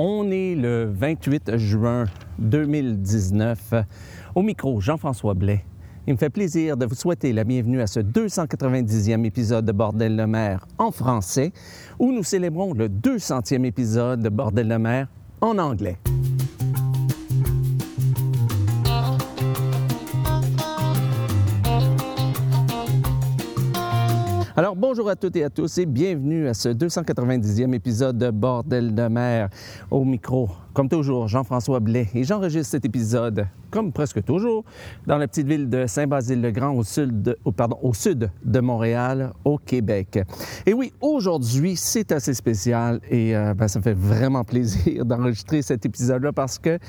On est le 28 juin 2019. Au micro, Jean-François Blais. Il me fait plaisir de vous souhaiter la bienvenue à ce 290e épisode de Bordel de mer en français, où nous célébrons le 200e épisode de Bordel de mer en anglais. Alors bonjour à toutes et à tous et bienvenue à ce 290e épisode de Bordel de mer. Au micro, comme toujours, Jean-François Blais et j'enregistre cet épisode, comme presque toujours, dans la petite ville de Saint-Basile-le-Grand au sud, de, au sud de Montréal, au Québec. Et oui, aujourd'hui, c'est assez spécial et euh, ben, ça me fait vraiment plaisir d'enregistrer cet épisode-là parce que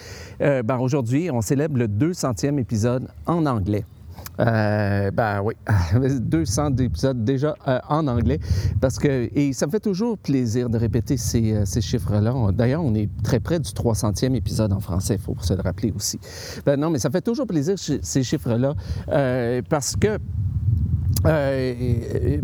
euh, ben, aujourd'hui, on célèbre le 200e épisode en anglais. Euh, ben oui, 200 épisodes déjà euh, en anglais. Parce que, et ça me fait toujours plaisir de répéter ces, euh, ces chiffres-là. D'ailleurs, on est très près du 300e épisode en français, il faut se le rappeler aussi. Ben non, mais ça fait toujours plaisir ces chiffres-là parce que euh,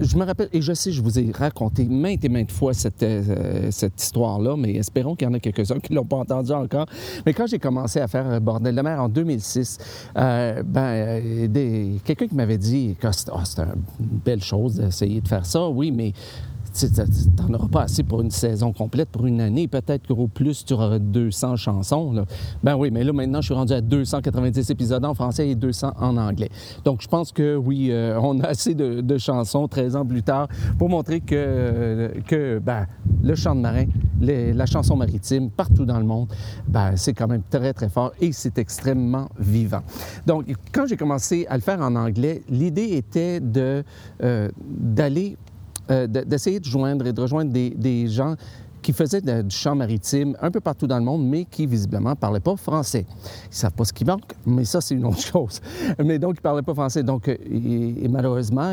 je me rappelle, et je sais, je vous ai raconté maintes et maintes fois cette, euh, cette histoire-là, mais espérons qu'il y en a quelques-uns qui ne l'ont pas entendu encore. Mais quand j'ai commencé à faire Bordel de mer en 2006, euh, ben, quelqu'un qui m'avait dit que oh, une belle chose d'essayer de faire ça, oui, mais tu n'en auras pas assez pour une saison complète, pour une année. Peut-être qu'au plus, tu auras 200 chansons. Ben oui, mais là, maintenant, je suis rendu à 290 épisodes en français et 200 en anglais. Donc, je pense que oui, euh, on a assez de, chansons 13 ans plus tard pour montrer que, euh, ben, le chant de marin, la chanson maritime, partout dans le monde, ben, c'est quand même très, très fort et c'est extrêmement vivant. Donc, quand j'ai commencé à le faire en anglais, l'idée était euh, d'aller euh, d'essayer de joindre et de rejoindre des, gens qui faisaient du chant maritime un peu partout dans le monde, mais qui visiblement ne parlaient pas français. Ils ne savent pas ce qui manque, mais ça, c'est une autre chose. Mais donc, ils ne parlaient pas français. Donc, et, et malheureusement,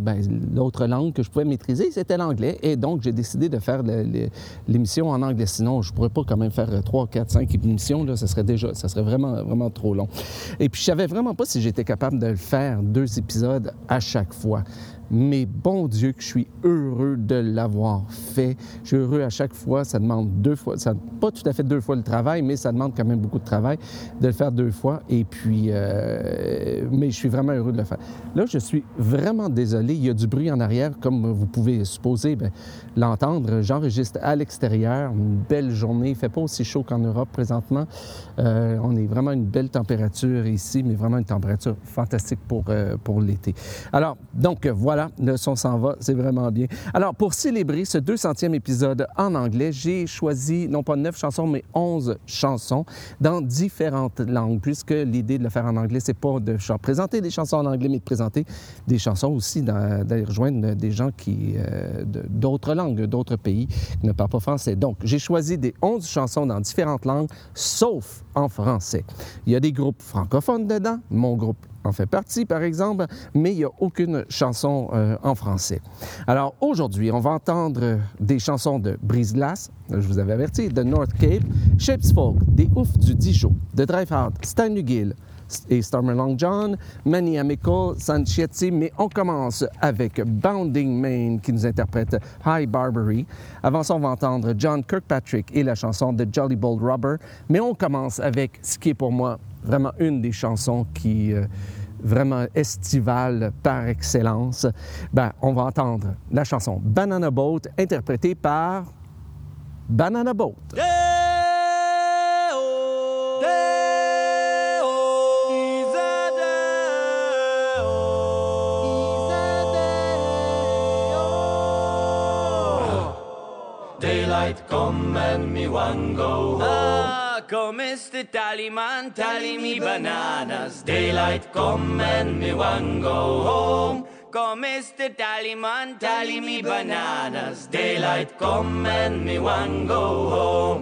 ben, l'autre langue que je pouvais maîtriser, c'était l'anglais. Et donc, j'ai décidé de faire l'émission en anglais. Sinon, je ne pourrais pas quand même faire 3, 4, 5 émissions. Là, ça serait déjà, ça serait vraiment, vraiment trop long. Et puis, je ne savais vraiment pas si j'étais capable de le faire deux épisodes à chaque fois. Mais bon Dieu que je suis heureux de l'avoir fait. Je suis heureux à chaque fois. Ça demande deux fois, ça, pas tout à fait deux fois le travail, mais ça demande quand même beaucoup de travail de le faire deux fois. Et puis, euh, mais je suis vraiment heureux de le faire. Là, je suis vraiment désolé. Il y a du bruit en arrière, comme vous pouvez supposer l'entendre. J'enregistre à l'extérieur. Une belle journée. Il fait pas aussi chaud qu'en Europe présentement. Euh, on est vraiment une belle température ici, mais vraiment une température fantastique pour, euh, pour l'été. Alors, donc, voilà, le son s'en va, c'est vraiment bien. Alors, pour célébrer ce 200e épisode en anglais, j'ai choisi non pas neuf chansons, mais 11 chansons dans différentes langues, puisque l'idée de le faire en anglais, c'est pas de présenter des chansons en anglais, mais de présenter des chansons aussi, d'aller rejoindre des gens qui euh, d'autres langues, d'autres pays qui ne parlent pas français. Donc, j'ai choisi des 11 chansons dans différentes langues, sauf en français. Il y a des groupes francophones dedans, mon groupe en fait partie, par exemple, mais il n'y a aucune chanson euh, en français. Alors aujourd'hui, on va entendre des chansons de Brise-Glace, je vous avais averti, de North Cape, Shapes Folk, des Oufs du Dijon, de Drive Hard, Stan Gill et Stormer Long John, Manny Amico, Sanchetti, mais on commence avec Bounding Main qui nous interprète High Barbary. Avant ça, on va entendre John Kirkpatrick et la chanson de Jolly Bold Rubber, mais on commence avec ce qui est pour moi vraiment une des chansons qui... Euh, vraiment estivale par excellence, ben, on va entendre la chanson Banana Boat interprétée par Banana Boat. Daylight come and me one go home. Ah, come Mr. Tallyman, tally me bananas. Daylight come and me one go home. Come Mr. Tallyman, tally me bananas. Daylight come and me one go home.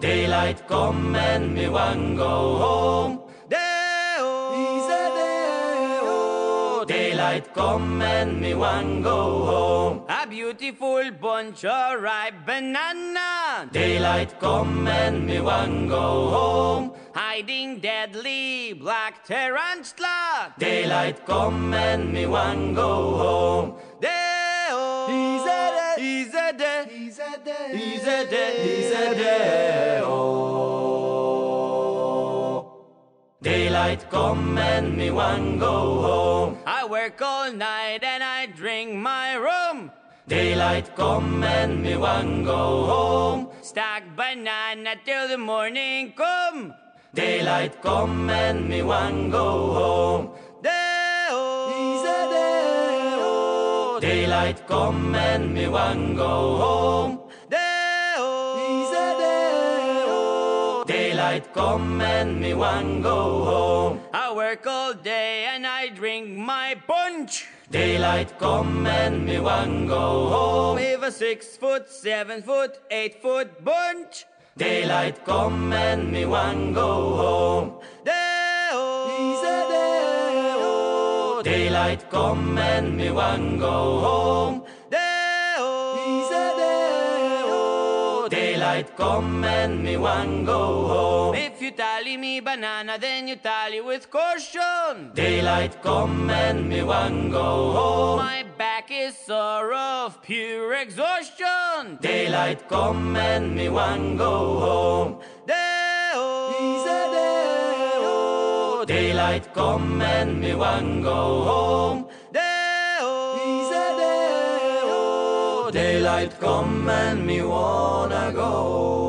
Daylight come and me one go home. right, come and me one go home. A beautiful bunch of ripe banana. Daylight, come and me one go home. Hiding deadly black tarantula. Daylight, come and me one go home. Deo. Oh, he's a de. He's a. He's a. He's a. He's a oh daylight, come and me one go home. I work all night and I drink my rum. Daylight, come and me one go home. Stack banana till the morning come. Daylight, come and me one go home. Deo, deo. Daylight, come and me one go home. night, come and me one go home. I work all day and I drink my punch. Daylight come and me one go home. With a six foot, seven foot, eight foot bunch. Daylight come and me one go home. Day-o. Daylight come and me one go home. might come and me one go home. If you tally me banana, then you tally with caution. Daylight come and me one go home. My back is sore of pure exhaustion. Daylight come and me one go home. Deo. Daylight come and me one go home. daylight come and me wanna go.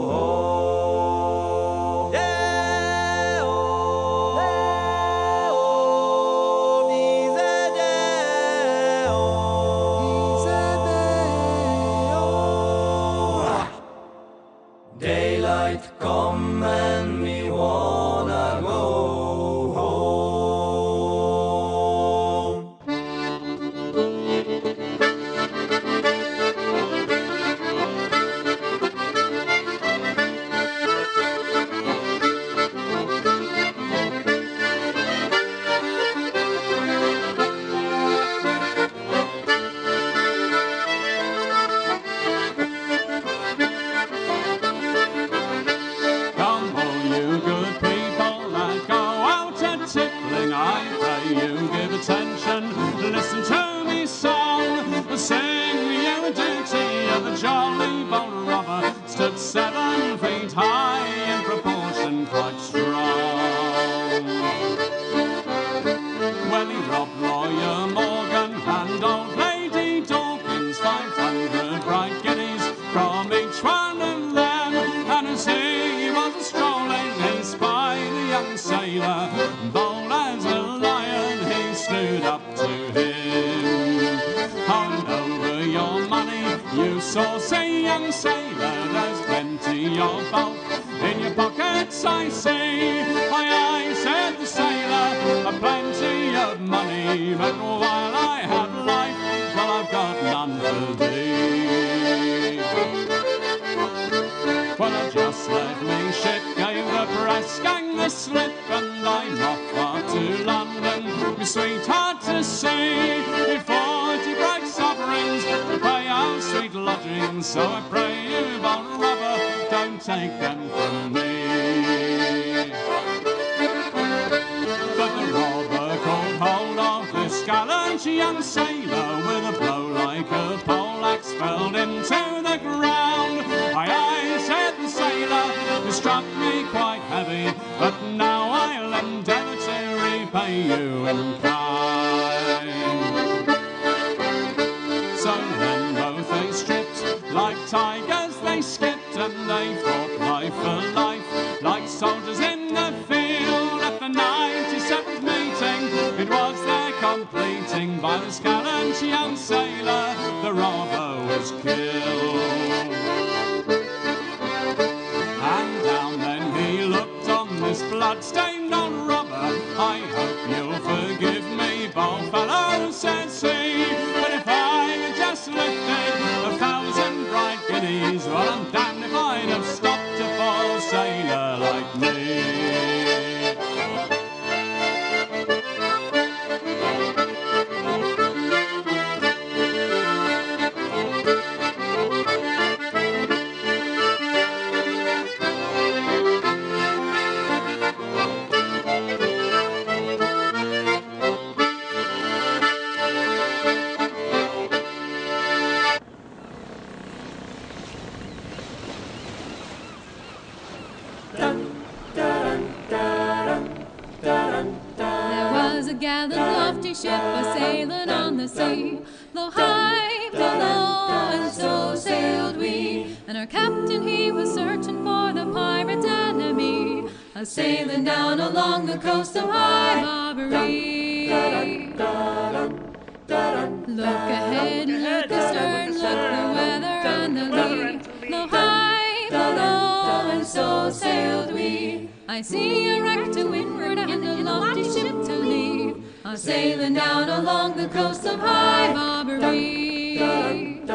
Look ahead, look astern, look the weather and the lee. Low high, low low, and so sailed we. I see a wreck to windward and a lofty ship to lee. A sailing down along the coast of High Barbary. Hail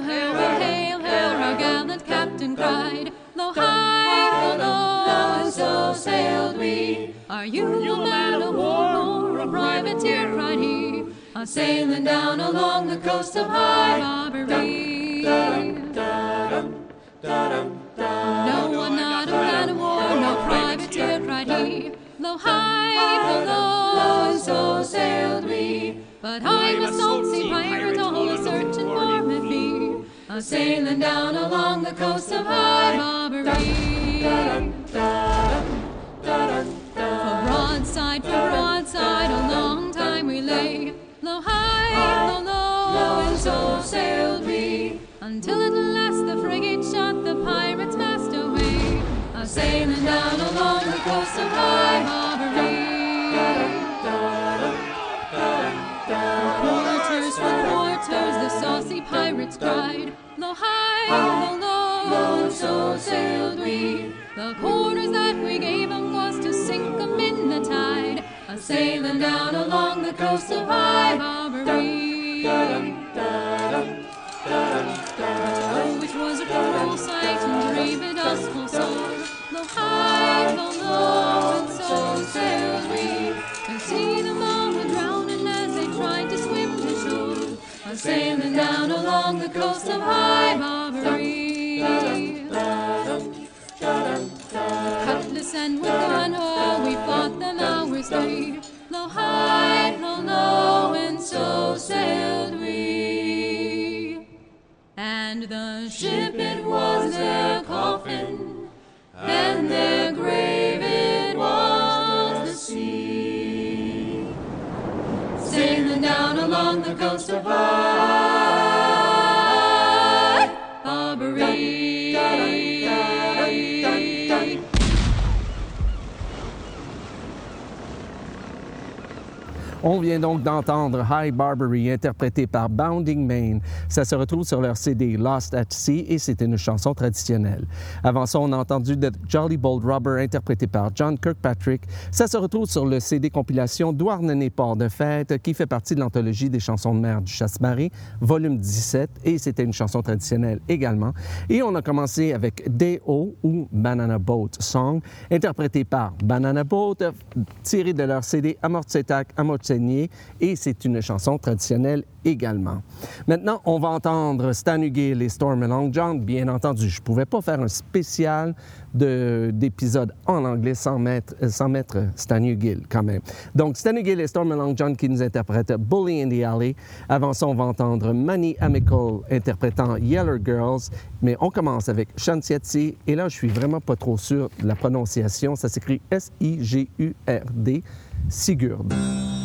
her, hail her, our gallant captain cried. Low high, low low, and so sailed we. Are you a man of war a privateer? cried he. A sailing down along the coast of High Barbary. No, I'm not a man of war, no privateer, cried he. Low high, low low, and so sailed we. But I'm a salt sea pirate, always searching for me. A sailing down along the coast of High Barbary. Broadside, for broadside, a long time we lay. Low high, low low, and so sailed we. Until at last the frigate shot the pirates' mast away. A sailing down along the coast of High Barbary. For quarters, the saucy pirates cried. Low high, low low, and so sailed we. The quarters that we gave 'em the tide. A sailing down along the coast of High Barbary. Oh, it was a cruel sight and grieved us full sore. Low high, low low, and so sailed we. To see them all were drowning as they tried to swim to shore. A sailing down along the coast of High Barbary. Cutlass and with gun, hours. Low high, low low, and so sailed we. And the ship it was their coffin, and their grave it was the sea. Sailing down along the coast of High On vient donc d'entendre High Barbary interprété par Bounding Main. Ça se retrouve sur leur CD Lost at Sea et c'était une chanson traditionnelle. Avant ça, on a entendu The Jolly Bold Robber interprété par John Kirkpatrick. Ça se retrouve sur le CD compilation Douarnenez Port de Fête qui fait partie de l'anthologie des chansons de mer du Chasse-Marie, volume 17 et c'était une chanson traditionnelle également. Et on a commencé avec D.O. ou Banana Boat Song interprété par Banana Boat tiré de leur CD Amortsetak Et c'est une chanson traditionnelle également. Maintenant, on va entendre Stan Hugill et Storm Long John. Bien entendu, je ne pouvais pas faire un spécial de- d'épisode en anglais sans mettre, sans Stan Hugill quand même. Donc, Stan Hugill et Storm Long John qui nous interprètent Bully in the Alley. Avant ça, on va entendre Manny Amical interprétant Yeller Girls. Mais on commence avec Shantietsi. Et là, je suis vraiment pas trop sûr de la prononciation. Ça s'écrit S-I-G-U-R-D. Sigurd.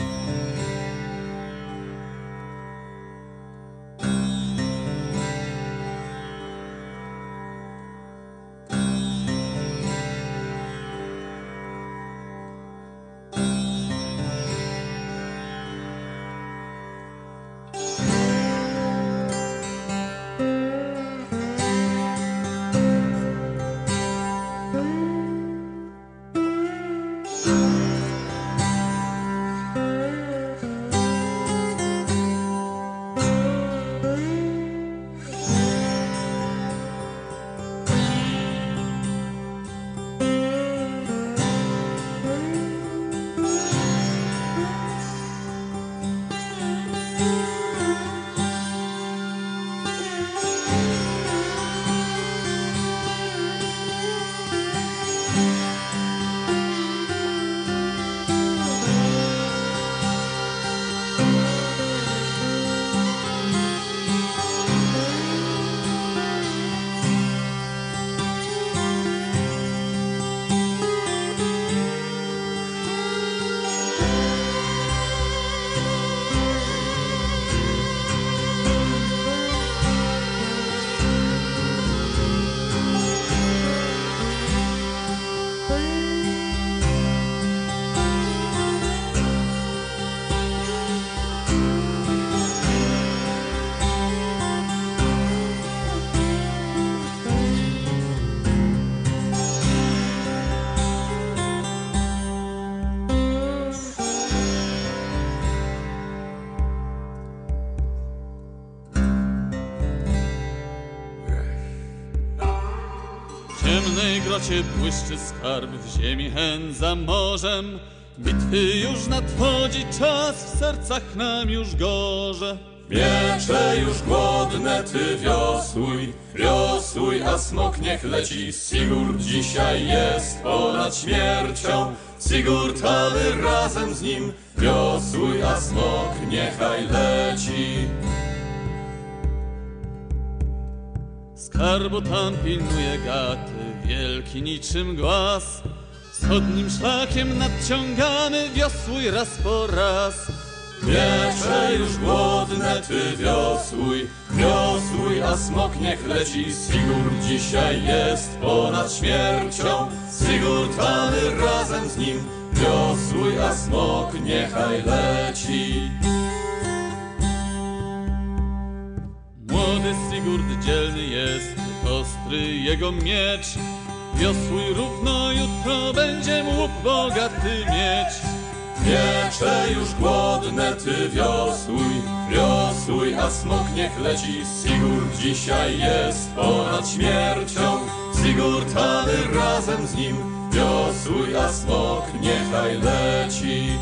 Grocie błyszczy skarb w ziemi hen za morzem. Bitwy już nadchodzi czas, w sercach nam już gorze. Miecze już głodne, ty wiosłuj, wiosłuj, a smok niech leci. Sigurd dzisiaj jest ponad śmiercią. Sigurd, a my razem z nim. Wiosłuj, a smok niechaj leci. Skarbu tam pilnuje gaty, wielki niczym głaz. Wschodnim szlakiem nadciągamy, wiosłuj raz po raz. Miecze już głodne, ty wiosłuj, wiosłuj, a smok niech leci. Sigurd dzisiaj jest ponad śmiercią. Sigurd, a my razem z nim. Wiosłuj, a smok niechaj leci. Młody Sigurd dzielny jest, ostry jego miecz. Wiosłuj równo, jutro będzie łup bogaty mieć. Miecze już głodne, ty wiosłuj, wiosłuj, a smok niech leci. Sigurd dzisiaj jest ponad śmiercią. Sigurd, a razem z nim. Wiosłuj, a smok niechaj leci.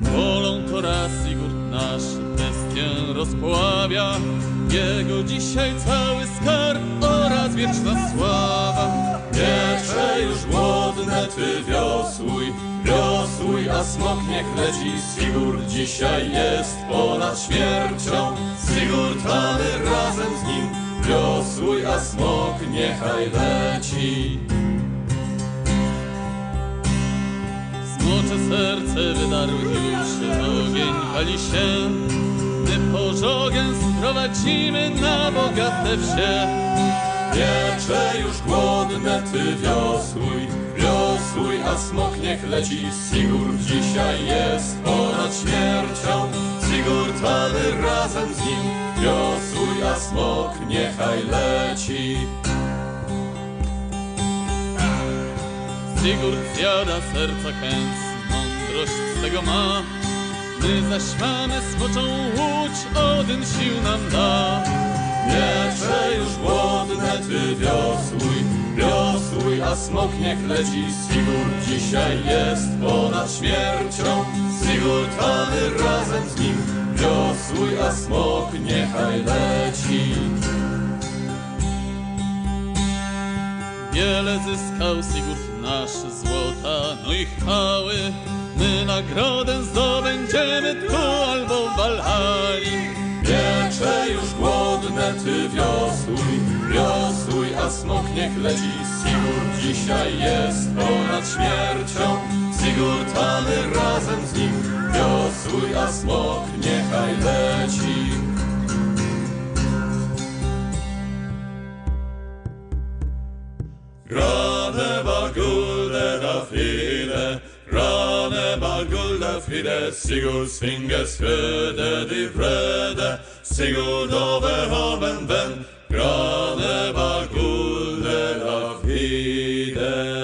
Wolą to raz Sigurd nasz bestię rozpławia. Jego dzisiaj cały skarb oraz wieczna sława. Miecze już głodne, ty wiosłuj, wiosłuj, a smok niech leci. Sigurd dzisiaj jest ponad śmiercią. Sigurd, a my razem z nim. Wiosłuj, a smok niechaj leci. Smocze serce wydarły już ogień pali się. Pożogę sprowadzimy na bogate wsie. Miecze już głodne, ty wiosłuj, wiosłuj, a smok niech leci. Sigurd dzisiaj jest ponad śmiercią. Sigurd, a my razem z nim. Wiosłuj, a smok niechaj leci. Sigurd zjada serca kęs, mądrość z tego ma. My zaś mamy smoczą łódź, Odyn sił nam da. Miecze już głodne, ty wiosłuj, wiosłuj, a smok niech leci. Sigurd dzisiaj jest ponad śmiercią. Sigurd, a my razem z nim. Wiosłuj, a smok niechaj leci. Wiele zyskał Sigurd nasz złota, no i chwały. My nagrodę zdobędziemy tu albo w Walhali. Już głodne, ty wiosłuj, wiosłuj, a smok niech leci. Sigurd dzisiaj jest ponad śmiercią. Sigurd, a razem z nim. Wiosłuj, a smok niechaj leci. Grane var fide, Sigurds Svinges fröde, de fröde, Sigurd over haven venn, grane var guldet av fide.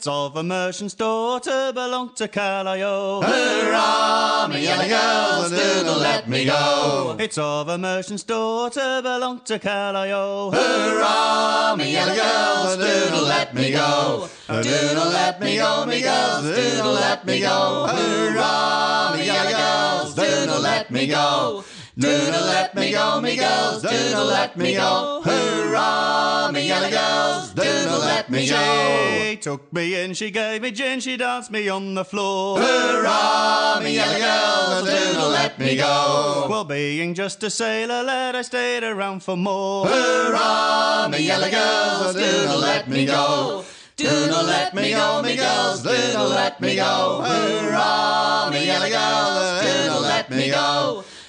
It's of a merchant's daughter belonged to Callao. Hurrah, me yellow girls, do not let me go. It's of a merchant's daughter belonged to Callao. Hurrah, me yellow girls, do not let me go. Do not let me go, me girls, do not let me go. Hurrah, me yellow girls, do not let me go. Do not let me go, me girls, do not let me go. Hurrah, me yellow girls, do not let me go. She took me in, she gave me gin, she danced me on the floor. Hurrah, me yellow girls, do not let me go. Well, being just a sailor lad, I stayed around for more. Hurrah, me yellow girls, do not let me go. Do not let me go, me girls, do not let me go. Hurrah, me yellow girls, do not let me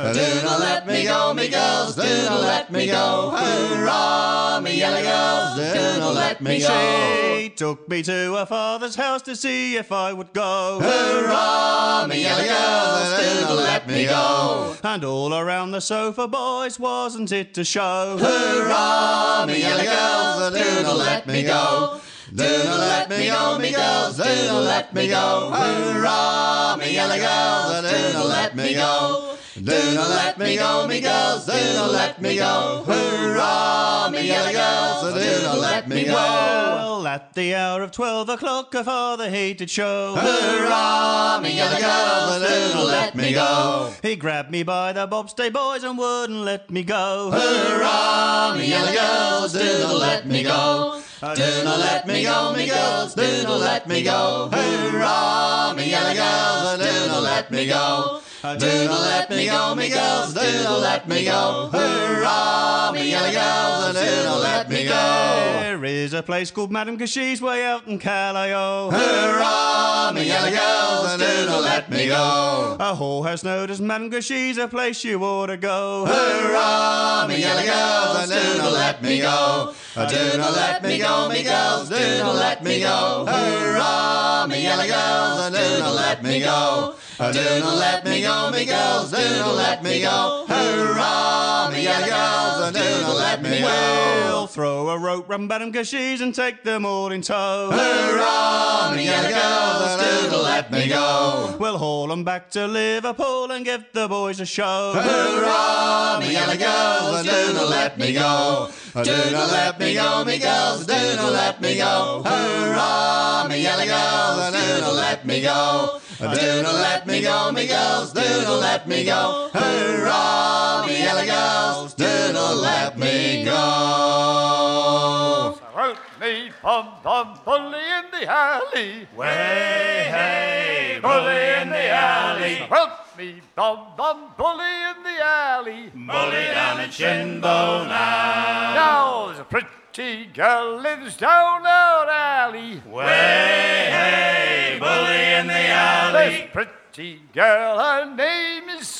go. Do not let me go, me girls, do not let me go. Hurrah, me yellow girls, do not let me go. She took me to her father's house to see if I would go. Hurrah, me yellow girls, do not let me go. And all around the sofa, boys, wasn't it to show? Hurrah, me yellow girls, do not let me go. Do not let me go, me girls, do not let me go. Hurrah, me yellow girls, do not let me go. Do not let me go, me girls, do not let me go. Hurrah, me yellow girls, do not let me go. At the hour of twelve o'clock, her father hated show. Hurrah, me yellow girls, not let me go. He grabbed me by the bobstay boys and wouldn't let me go. Hurrah, me yellow girls, not let me go. Do not let me go, me girls, do not let me go. Hurrah, me yellow girls, do not let me go. Do not let me go, me girls, do not let me go. Hurrah, me yellow girls, do not let me go. There is a place called Madame Cashi's way out in Callao. Hurrah, me yellow girls, do not let me go. A whorehouse known as Madame Cashi's a place you ought to go. Hurrah, me yellow girls, do not let me go. Do not let me go, me girls, do not let me go. Hurrah, me yellow girls, do not let me go. Do not let me go, me girls, do not let me go. Hurrah, me girls, do not let me go. We'll throw a rope round Madame Cashi's and take them all in tow. Hurrah, me yellow girls, do not let me go. We'll haul them back to Liverpool and give the boys a show. Hurrah, me yellow girls, do not let me go. Do not let me go, me girls, do not let me go. Hurrah, me yellow girls, do not let me go. Do not let me go, me girls, do not let me go. Hurrah, me yellow girls, do let me go. Help me, bum bum, bully in the alley. Way, hey, bully in the alley. Help me, bum bum, bully in the alley. Bully down at Shinbone now. Now there's a pretty girl lives down our alley. Way, hey, bully in the alley. This pretty girl, her name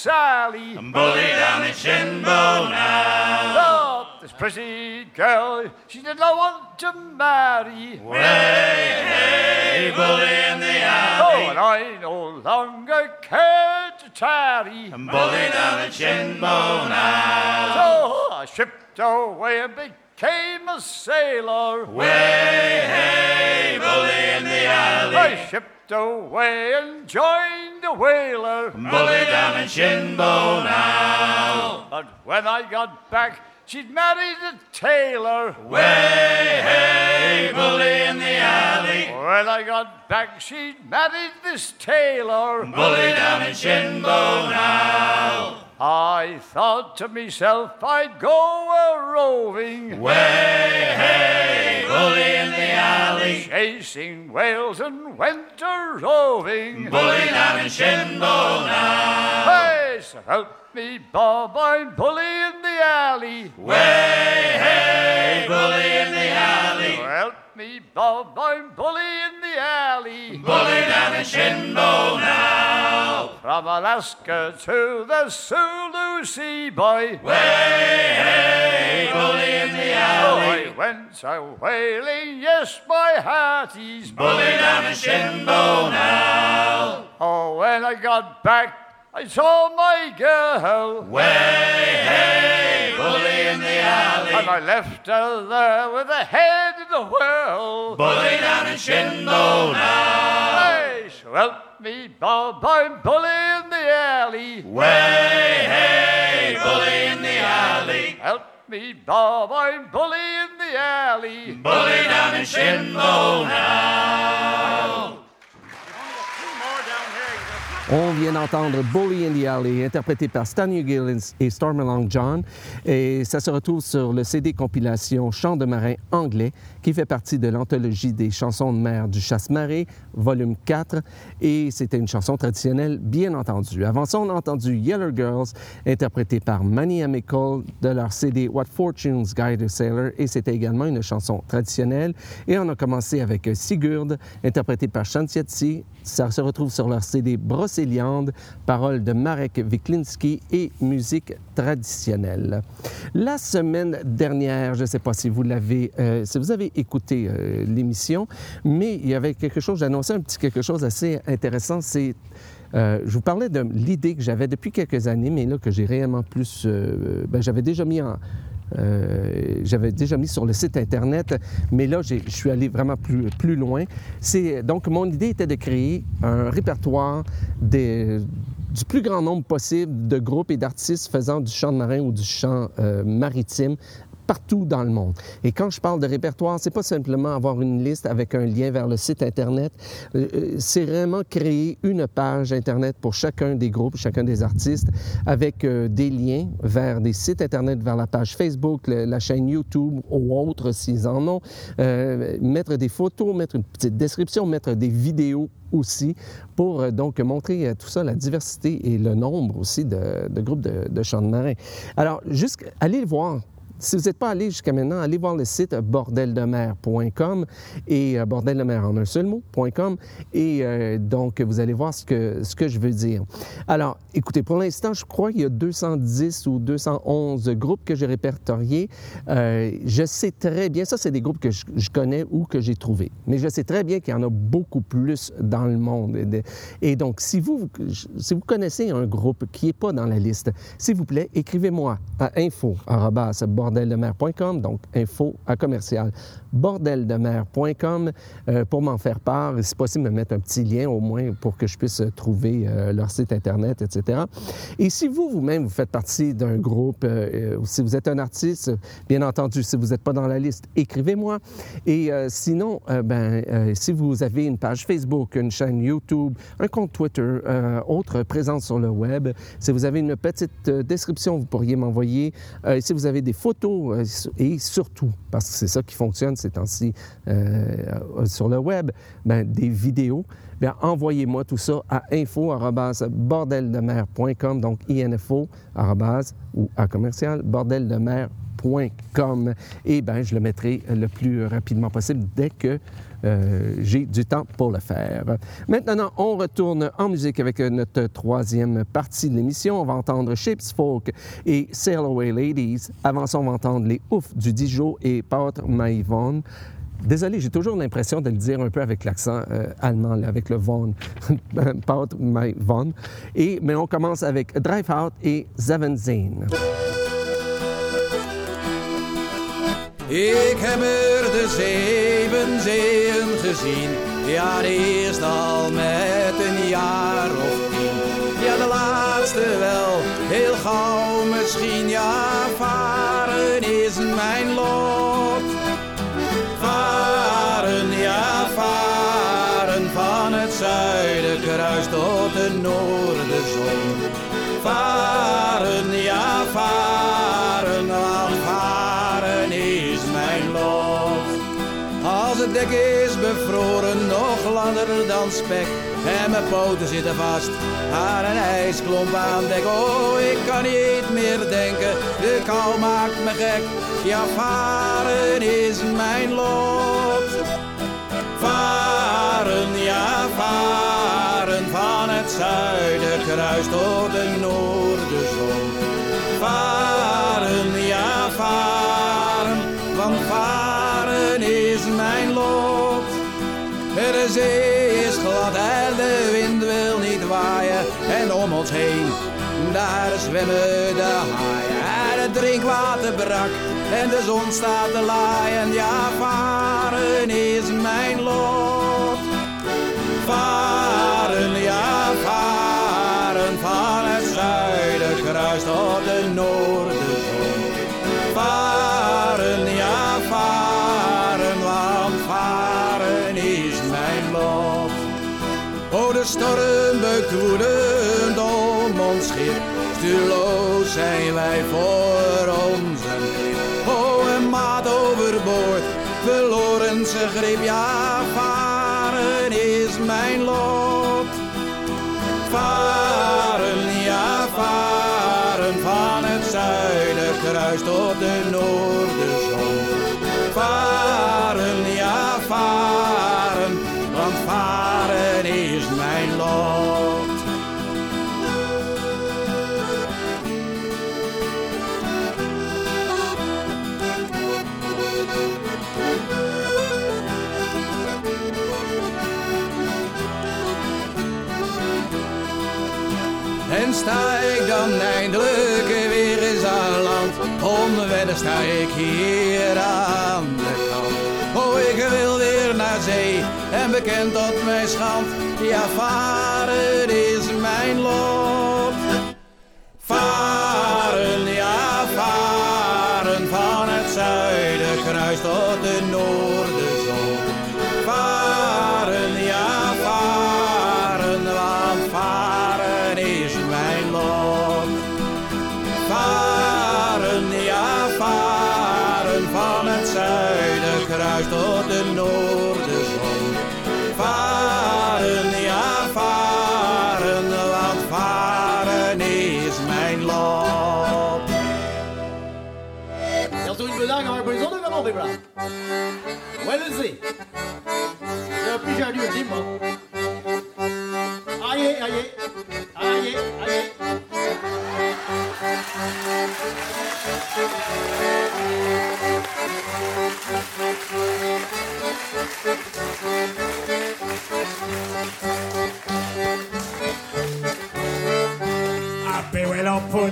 Sally. Bully down at Shinbone now. Oh, this pretty girl, she did not want to marry. Way, hey, bully in the alley. Oh, and I no longer care to tarry. I'm Bully down at Shinbone now. So I shipped away and became a sailor. Way, hey, bully in the alley. I shipped away and joined a whaler. Bully down at Shinbone now. But when I got back, she'd married a tailor. Way, hey, bully in the alley. When I got back, she'd married this tailor. Bully down at Shinbone now. I thought to myself I'd go a roving, Way, hey, bully in the alley. chasing whales and went a roving. Bully down at Shinbone now. Hey, so help me, Bob, I'm bully in the alley. Way, hey, bully in the alley. Help me, Bob, I'm bully in the alley. Bully down at Shinbone now. From Alaska to the Sulu Sea, boy. Way, hey, bully in the alley. Oh. I went a whaling, yes, my hearties. Bully down at Shinbone now. Oh, when I got back, I saw my girl. Way, hey, bully in the alley. And. I left her there with her head in the whirl. Bully down at Shinbone now. Hey, help me, Bob, I'm bully in the alley. Way, hey, bully in the alley. Help me, Bob, I'm bully in the alley. Bully down at Shinbone now. On vient d'entendre Bully in the Alley, interprété par Stan Gillens et Stormalong John. Et ça se retrouve sur le CD compilation Chants de marin anglais, qui fait partie de l'anthologie des chansons de mer du Chasse-Marée, volume 4. Et c'était une chanson traditionnelle, bien entendu. Avant ça, on a entendu Yeller Girls, interprété par Manny Amical de leur CD What Fortunes Guide a Sailor. Et c'était également une chanson traditionnelle. Et on a commencé avec Sigurd, interprété par Shantiatsi. Ça se retrouve sur leur CD Brocéliande, paroles de Marek Wiklinski et musique traditionnelle. La semaine dernière, je ne sais pas si vous l'avez, euh, si vous avez écouté euh, l'émission, mais il y avait quelque chose, j'annonçais un petit quelque chose assez intéressant, c'est euh, je vous parlais de l'idée que j'avais depuis quelques années, mais là que j'ai réellement plus... ben, j'avais déjà mis en... euh, j'avais déjà mis sur le site Internet, mais là, je suis allé vraiment plus, plus loin. Donc, mon idée était de créer un répertoire du plus grand nombre possible de groupes et d'artistes faisant du chant marin ou du chant euh, maritime partout dans le monde. Et quand je parle de répertoire, c'est pas simplement avoir une liste avec un lien vers le site Internet. Euh, euh, c'est vraiment créer une page Internet pour chacun des groupes, chacun des artistes, avec euh, des liens vers des sites Internet, vers la page Facebook, la chaîne YouTube ou autres s'ils en ont. Mettre des photos, mettre une petite description, mettre des vidéos aussi pour donc montrer tout ça, la diversité et le nombre aussi de, groupes de, de chants de marin. Alors, juste allez le voir. Si vous n'êtes pas allé jusqu'à maintenant, allez voir le site bordeldemer.com et euh, bordeldemer en un seul mot.com et euh, donc vous allez voir ce que, je veux dire. Alors, écoutez, pour l'instant, je crois qu'il y a 210 ou 211 groupes que j'ai répertoriés. Euh, je sais très bien, ça c'est des groupes que je, connais ou que j'ai trouvés, mais je sais très bien qu'il y en a beaucoup plus dans le monde. Et de- Et donc, si vous, si vous connaissez un groupe qui n'est pas dans la liste, s'il vous plaît, écrivez-moi à info bordeldemer.com, donc info à commercial bordeldemer.com euh, pour m'en faire part et si possible me mettre un petit lien au moins pour que je puisse trouver euh, leur site internet, etc. Et si vous vous-même vous faites partie d'un groupe, euh, si vous êtes un artiste, bien entendu, si vous n'êtes pas dans la liste, écrivez-moi. Et sinon, ben, si vous avez une page Facebook, une chaîne YouTube, un compte Twitter, autre présence sur le web, si vous avez une petite description, vous pourriez m'envoyer. Si vous avez des photos euh, et surtout, parce que c'est ça qui fonctionne ces temps-ci euh, sur le web, ben, des vidéos, bien, envoyez-moi tout ça à info.bordeldemer.com, donc info ou à commercial bordeldemer.com. Et ben, je le mettrai le plus rapidement possible dès que euh, j'ai du temps pour le faire. Maintenant, on retourne en musique avec notre troisième partie de l'émission. On va entendre Ships Folk et Sail Away Ladies. Avant ça, on va entendre les Oufs du Dijon et Pâtre Maïvon. Désolé, j'ai toujours l'impression de le dire un peu avec l'accent euh, allemand, avec le von, Pâtre Maïvon. Et, mais on commence avec Drive Out et Zavenzeen. Ik heb er de zeven zeeën gezien. Ja, de eerste al met een jaar of tien. Ja, de laatste wel, heel gauw misschien. Ja, Dek is bevroren, nog langer dan spek. En mijn poten zitten vast aan een ijsklomp aan dek. Oh, ik kan niet meer denken, de kou maakt me gek. Ja, varen is mijn lot. Varen, ja, varen van het zuiden kruis tot de noorderzon. Varen, ja, varen, want varen is mijn lot. De zee is glad en de wind wil niet waaien. En om ons heen, daar zwemmen de haaien. En het drinkwater brak en de zon staat te laaien. Ja, varen is mijn lot. Varen, ja, varen van het zuiden kruis tot de noorderzon. Storm beukt woedend om ons schip. Stuurloos zijn wij voor onze grip. Oh, een maat overboord, verloren zijn grip. Ja, varen is mijn lot. Varen, ja, varen van het zuiden kruis tot de noorderzon. sta ik dan eindelijk weer in aan land. Onwennig sta ik hier aan de kant. Oh, ik wil weer naar zee en bekend tot mijn schand. Ja, varen is mijn lot. Varen, ja, varen van het zuiden kruist mijn land. Heel zo'n bedankt, maar. Wel eens zien. Aie, aie. Aie, aie.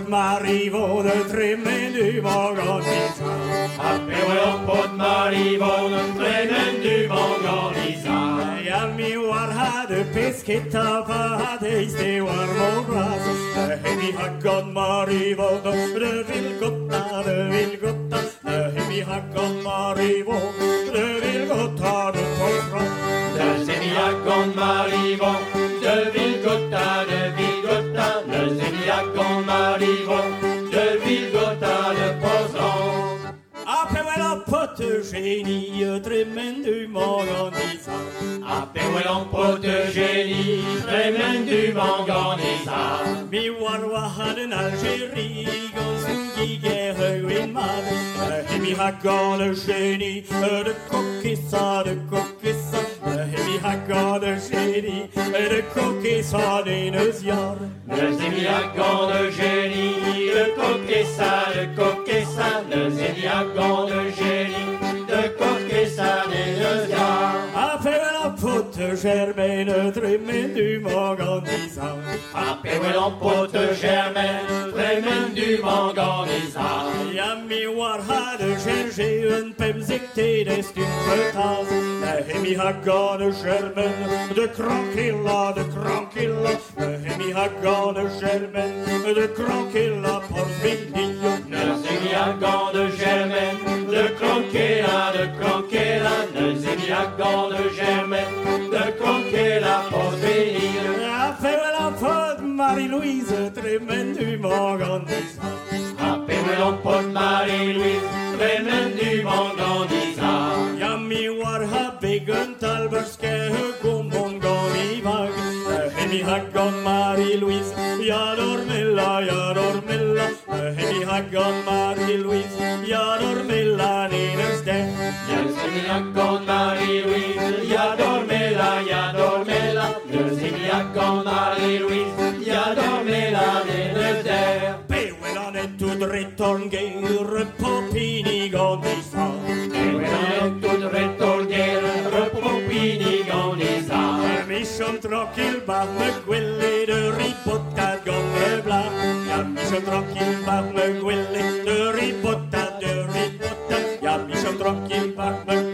De trimmen du m'organisa. Appello put m'arrivo de trimmen du m'organisa. Jag mi war hade piskita hade iste war morras. Hemi hakon m'arrivo de in Algérie, dans une guerre où il m'avait le génie, de coquissa, de coquissa. Le génie, de coquissa des Neusiar Le Hemiragan le génie, de coquissa, de coquissa. Le le génie Germaine, trémène du manganisa. Appelons pote Germaine, trémène du manganisa. Yami warhad, gerge, un pemzicté d'estimpetas. La hemi hagan Germaine, de cranquilla, de cranquilla. La hemi hagan Germaine, de cranquilla por vinillo. La hemi hagan de Germaine, de cranquilla, de cranquilla. La hemi hagan de Germaine. Pour venir. Appelle fod Marie-Louise, tremen du m'organisa Appelons pote Marie-Louise, Trémen du manganisa. Ja, mi war ha byggen talberske hukomon gav i vag Hemi eh, haggon Marie-Louise, ja dormilla, ja dormilla Hemi eh, haggon Marie-Louise, ja dormilla nines den Le Sémiac de Marie-Louise, ya dormela, ya Deus Ignac en Marie-Louise, y a dormi la de terre. Pewen an et tout retorger, popini gondisa. Pewen an et tout repopini popini gondisa. Michon trokil bat me gwele de ripota gombe bla. Ya michon trokil bat me gwele de ripota, de ripota. Ya michon trokil bat me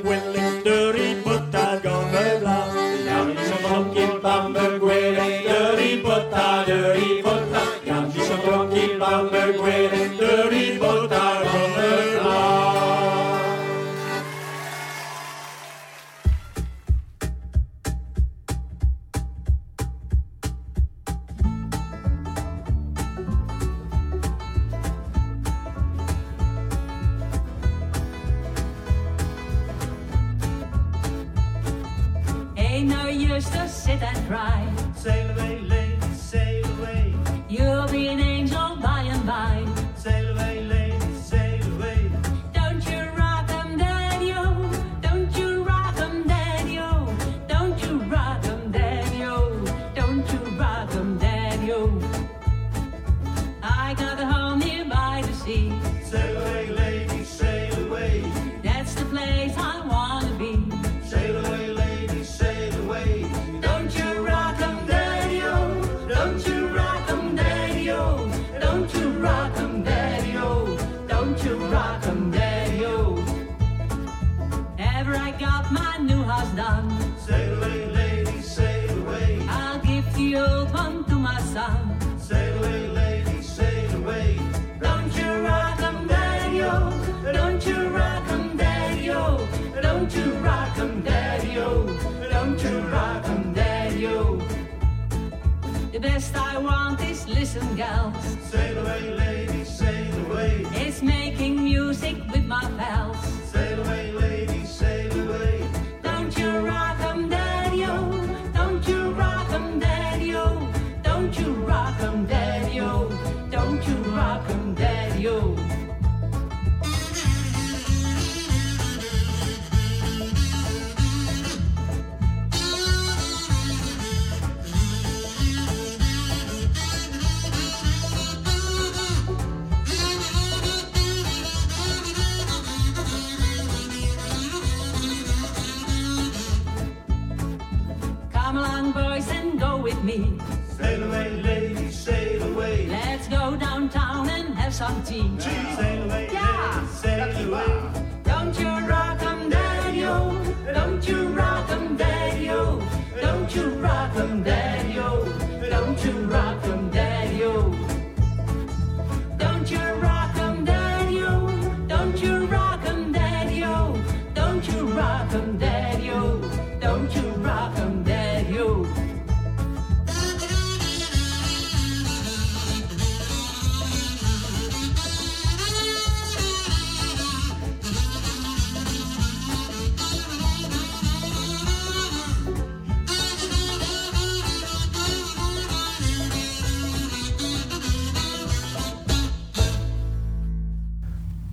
best I want is listen, gals. Sail away, lady, sail away. It's making music with my pals. Sail away, lady, 上进。Yeah，lucky one。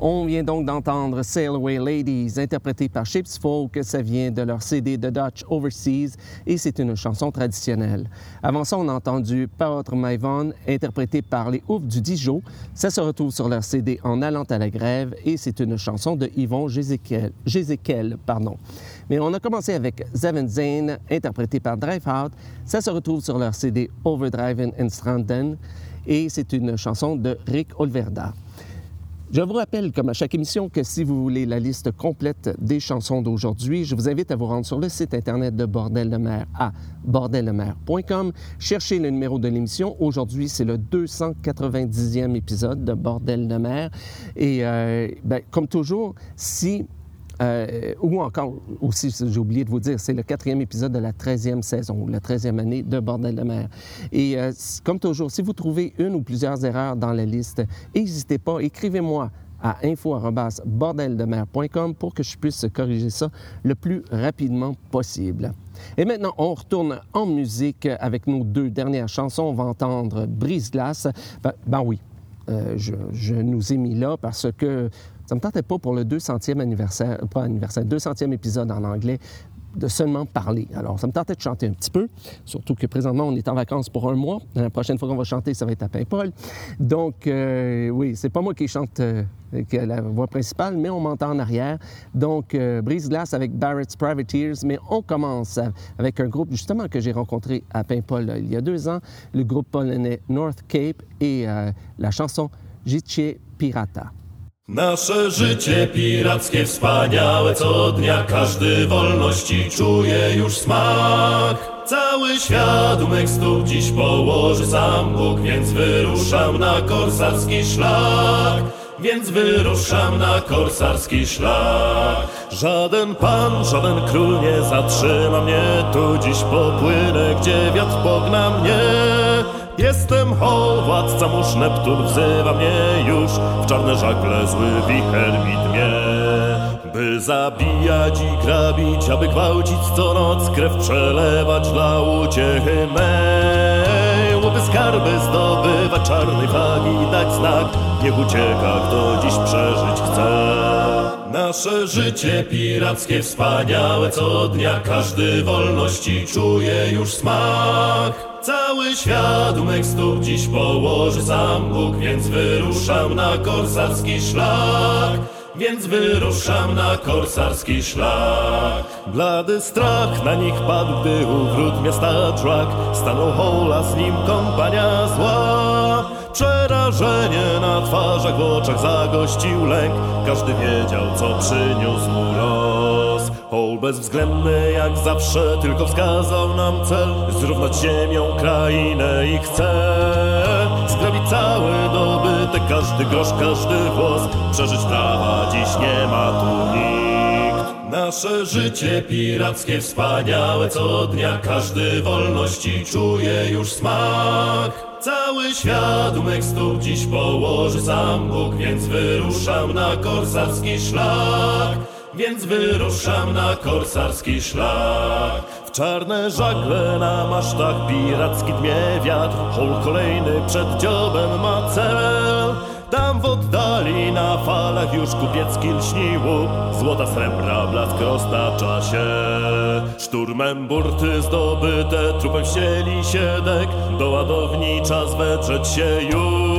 On vient donc d'entendre Sail Away Ladies, interprété par Shapes Folk. Ça vient de leur CD The Dutch Overseas et c'est une chanson traditionnelle. Avant ça, on a entendu Powder My Von, interprété par les Oufs du Dijon. Ça se retrouve sur leur CD En allant à la grève et c'est une chanson de Yvon. Jézéchiel, pardon. Mais on a commencé avec Zeven Zane, interprété par Driveout. Ça se retrouve sur leur CD Overdriven in Stranden et c'est une chanson de Rick Olverda. Je vous rappelle, comme à chaque émission, que si vous voulez la liste complète des chansons d'aujourd'hui, je vous invite à vous rendre sur le site Internet de Bordel de mer à bordeldemer.com. Cherchez le numéro de l'émission. Aujourd'hui, c'est le 290e épisode de Bordel de mer. Et euh, ben, comme toujours, si euh, ou encore, aussi, j'ai oublié de vous dire, c'est le quatrième épisode de la 13e saison, la 13e année de Bordel de mer. Et euh, comme toujours, si vous trouvez une ou plusieurs erreurs dans la liste, n'hésitez pas, écrivez-moi à info.bordeldemer.com pour que je puisse corriger ça le plus rapidement possible. Et maintenant, on retourne en musique avec nos deux dernières chansons. On va entendre Brise-glace. Ben, ben oui, euh, je nous ai mis là parce que ça me tentait pas pour le 200e anniversaire, pas anniversaire, 200e épisode en anglais de seulement parler. Alors, ça me tentait de chanter un petit peu, surtout que présentement, on est en vacances pour un mois. La prochaine fois qu'on va chanter, ça va être à Paimpol. Donc, euh, oui, c'est pas moi qui chante euh, qui a la voix principale, mais on m'entend en arrière. Donc, euh, Brise-glace avec Barrett's Privateers, mais on commence avec un groupe justement que j'ai rencontré à Paimpol là, il y a deux ans, le groupe polonais North Cape et euh, la chanson Życie Pirata. Nasze życie pirackie wspaniałe co dnia Każdy wolności czuje już smak. Cały świat mych stóp dziś położy sam Bóg Więc wyruszam na korsarski szlak. Więc wyruszam na korsarski szlak. Żaden pan, żaden król nie zatrzyma mnie Tu dziś popłynę, gdzie wiatr pogna mnie Jestem ho, władca mórz Neptun wzywa mnie już W czarne żagle zły wicher widmie By zabijać i grabić, aby gwałcić co noc Krew przelewać dla uciechy mej. Łoby skarby zdobywa czarnej flagi Dać znak, niech ucieka kto dziś przeżyć chce. Nasze życie pirackie wspaniałe co dnia Każdy wolności czuje już smak Cały świat mych stóp dziś położy. Sam Bóg Więc wyruszam na korsarski szlak. Więc wyruszam na korsarski szlak. Blady strach na nich padł, gdy u wrót miasta Człak. Stanął hola, z nim kompania zła. Przerażenie na twarzach, w oczach zagościł lęk. Każdy wiedział, co przyniósł mu los Hol bezwzględny jak zawsze, tylko wskazał nam cel. Zrównać ziemią krainę i chce. Zgrabić cały dobytek, każdy grosz, każdy włos. Przeżyć prawa dziś nie ma tu nikt. Nasze życie pirackie wspaniałe co dnia. Każdy wolności czuje już smak. Cały świat u mych stóp dziś położy sam Bóg Więc wyruszam na korsarski szlak więc wyruszam na korsarski szlak. W czarne żagle na masztach piracki dmie wiatr. Hol kolejny przed dziobem ma cel. Tam w oddali na falach już kupiecki lśni łuk Złota srebra blask roztacza się. Szturmem burty zdobyte trupem wsieli się dek Do ładowni czas wetrzeć się już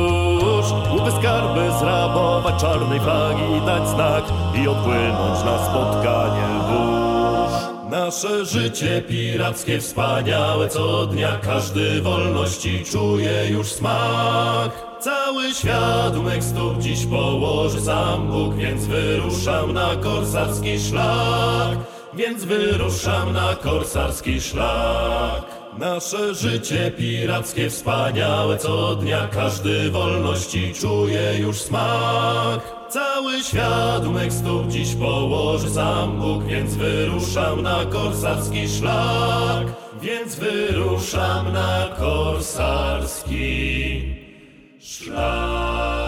Łupy skarby zrabować czarnej flagi dać znak I odpłynąć na spotkanie burz. Nasze życie pirackie wspaniałe co dnia Każdy wolności czuje już smak. Cały świat stóp dziś położy sam Bóg Więc wyruszam na korsarski szlak. Więc wyruszam na korsarski szlak Nasze życie pirackie wspaniałe co dnia Każdy wolności czuje już smak. Cały świat stóp dziś położy sam Bóg Więc wyruszam na korsarski szlak. Więc wyruszam na korsarski szlak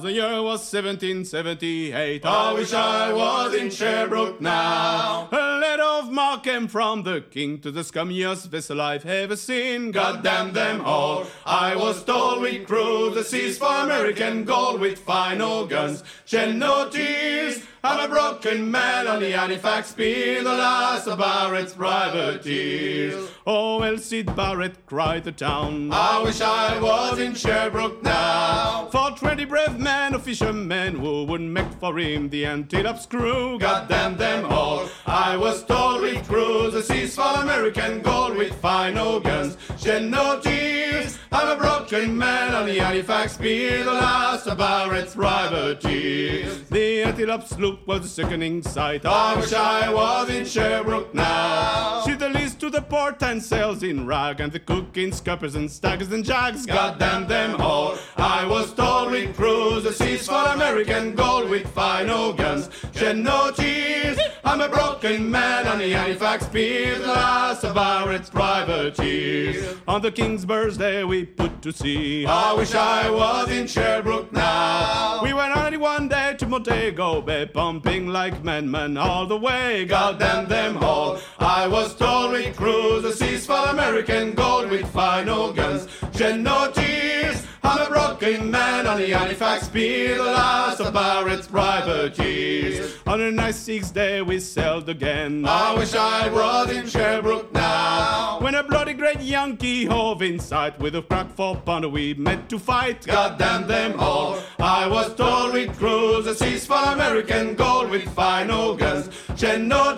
The year was 1778. I wish I was in Sherbrooke now. A letter of marque came from the king to the scummiest vessel I've ever seen. God damn them all. I was told we'd cruise the seas for American gold with fine old guns. Shed no tears. I'm a broken man on the Halifax Pier, the last of Barrett's privateers. Oh, Elsie Barrett cried the town. I wish I was in Sherbrooke now. For twenty brave men, a fishermen who would make for him the Antelope's crew. God damn them all. I was told we'd cruise the seas for American gold with fine old guns. Shed no tears. I'm a broken man on the Halifax Pier, the last of Barrett's privateers. The Antelope sloop was a sickening sight. I wish I was in Sherbrooke now. To the port and sails in rag, and the cook in scuppers and staggers and jags. God damn them all. I was told we'd cruise the seas for American gold with fine old guns. Shed no tears. I'm a broken man on the Halifax Pier, the last of our Barrett's privateers. On the King's birthday we put to sea. I wish I was in Sherbrooke now. We went only one day to Montego Bay, pumping like men, all the way. God damn them all. I was told we cruise the seas for American gold with fine old guns. Shed no tears. I'm a broken man on the Halifax Pier, the last of Barrett's privateers. On a nice sixth day we sailed again. I wish I was in Sherbrooke now. When a bloody great Yankee hove in sight with a crack for pounder we met to fight. God damn them all. I was told we'd cruise the seas for American gold with fine old guns. Shed no.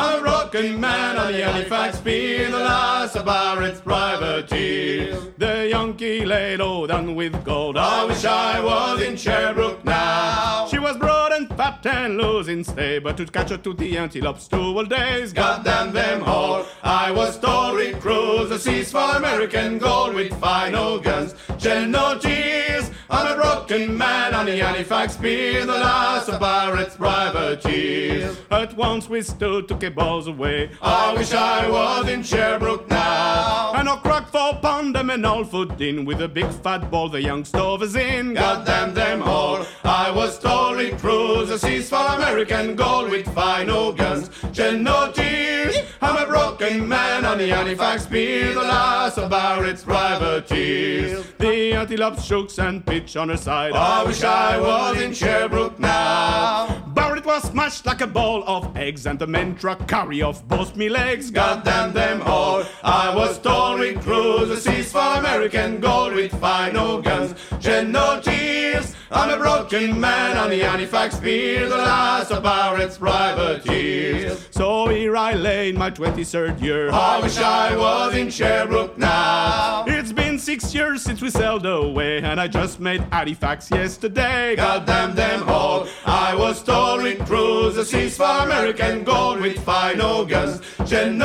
I'm a broken man on the Halifax Pier, the last of Barrett's privateers. The Yankee lay low down with gold. I wish I was in Sherbrooke now. She was broad and fat and losing stay, but to catch her to the antelopes two all days. God damn them all. I was told we'd cruise the seas for American gold with fine old guns. Shed no tears. I'm a broken man on the Halifax Pier, the last of Barrett's privateers. At once we stood, took a balls away. I wish I was in Sherbrooke now. And a crack for pound them and all foot in with a big fat ball the young stovers in. God damn them all. I was told we'd cruise the seas for American gold with fine old guns. Shed no tears. I'm a broken man on the Halifax Pier, the last of Barrett's privateers. The antelope shook and pitched on her side. I wish I was in Sherbrooke now. Barrett was smashed like a ball of eggs, and the men truck carry off both me legs. God damn them all. I was told we'd cruise the seas for American gold with fine old guns. Shed no tears. I'm a broken man on the Halifax Pier, the last of Barrett's privateers. So here I lay in my 23rd year. I wish I was in Sherbrooke now. It's been six years since we sailed away, and I just made Halifax yesterday. God damn them all. I was told we'd cruise the seas for American gold with fine guns. Shed.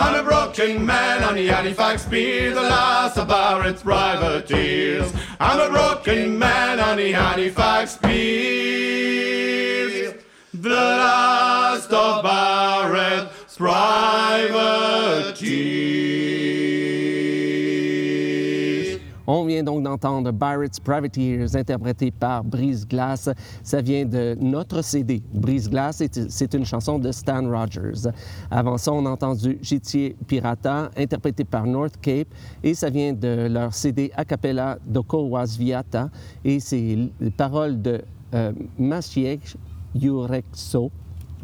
I'm a broken man on the Halifax Pier, the last of Barrett's privateers. I'm a broken man on the Halifax Pier, the last of Barrett's privateers. On vient donc d'entendre Barrett's Privateers, interprété par Brise Glace. Ça vient de notre CD. Brise Glace, c'est- une chanson de Stan Rogers. Avant ça, on a entendu Gitier Pirata, interprété par North Cape, et ça vient de leur CD a cappella Doko Viata, et c'est les paroles de euh, Maciej Jurexo.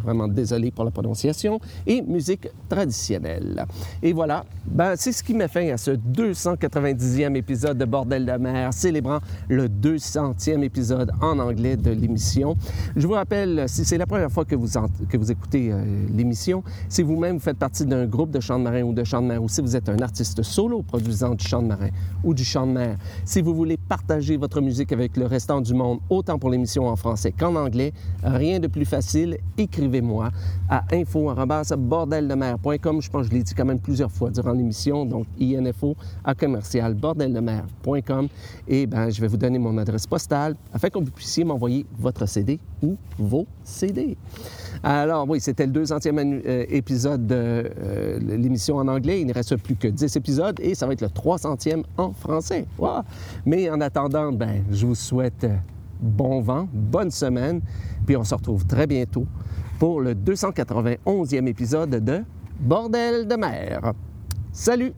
Vraiment désolé pour la prononciation, et musique traditionnelle. Et voilà, ben, c'est ce qui met fin à ce 290e épisode de Bordel de mer, célébrant le 200e épisode en anglais de l'émission. Je vous rappelle, si c'est la première fois que vous, que vous écoutez euh, l'émission, si vous-même vous faites partie d'un groupe de chant de marin ou de chant de mer, ou si vous êtes un artiste solo produisant du chant de marin ou du chant de mer, si vous voulez partager votre musique avec le restant du monde, autant pour l'émission en français qu'en anglais, rien de plus facile, écrivez-moi à info.bordeldemer.com. Je pense que je l'ai dit quand même plusieurs fois durant l'émission, donc info à commercial bordeldemer.com. Et ben, je vais vous donner mon adresse postale afin que vous puissiez m'envoyer votre CD ou vos CD. Alors oui, c'était le 200e annu- euh, épisode de euh, l'émission en anglais. Il ne reste plus que 10 épisodes et ça va être le 300e en français. Mais en attendant, ben, je vous souhaite bon vent, bonne semaine, puis on se retrouve très bientôt pour le 291e épisode de Bordel de mer. Salut!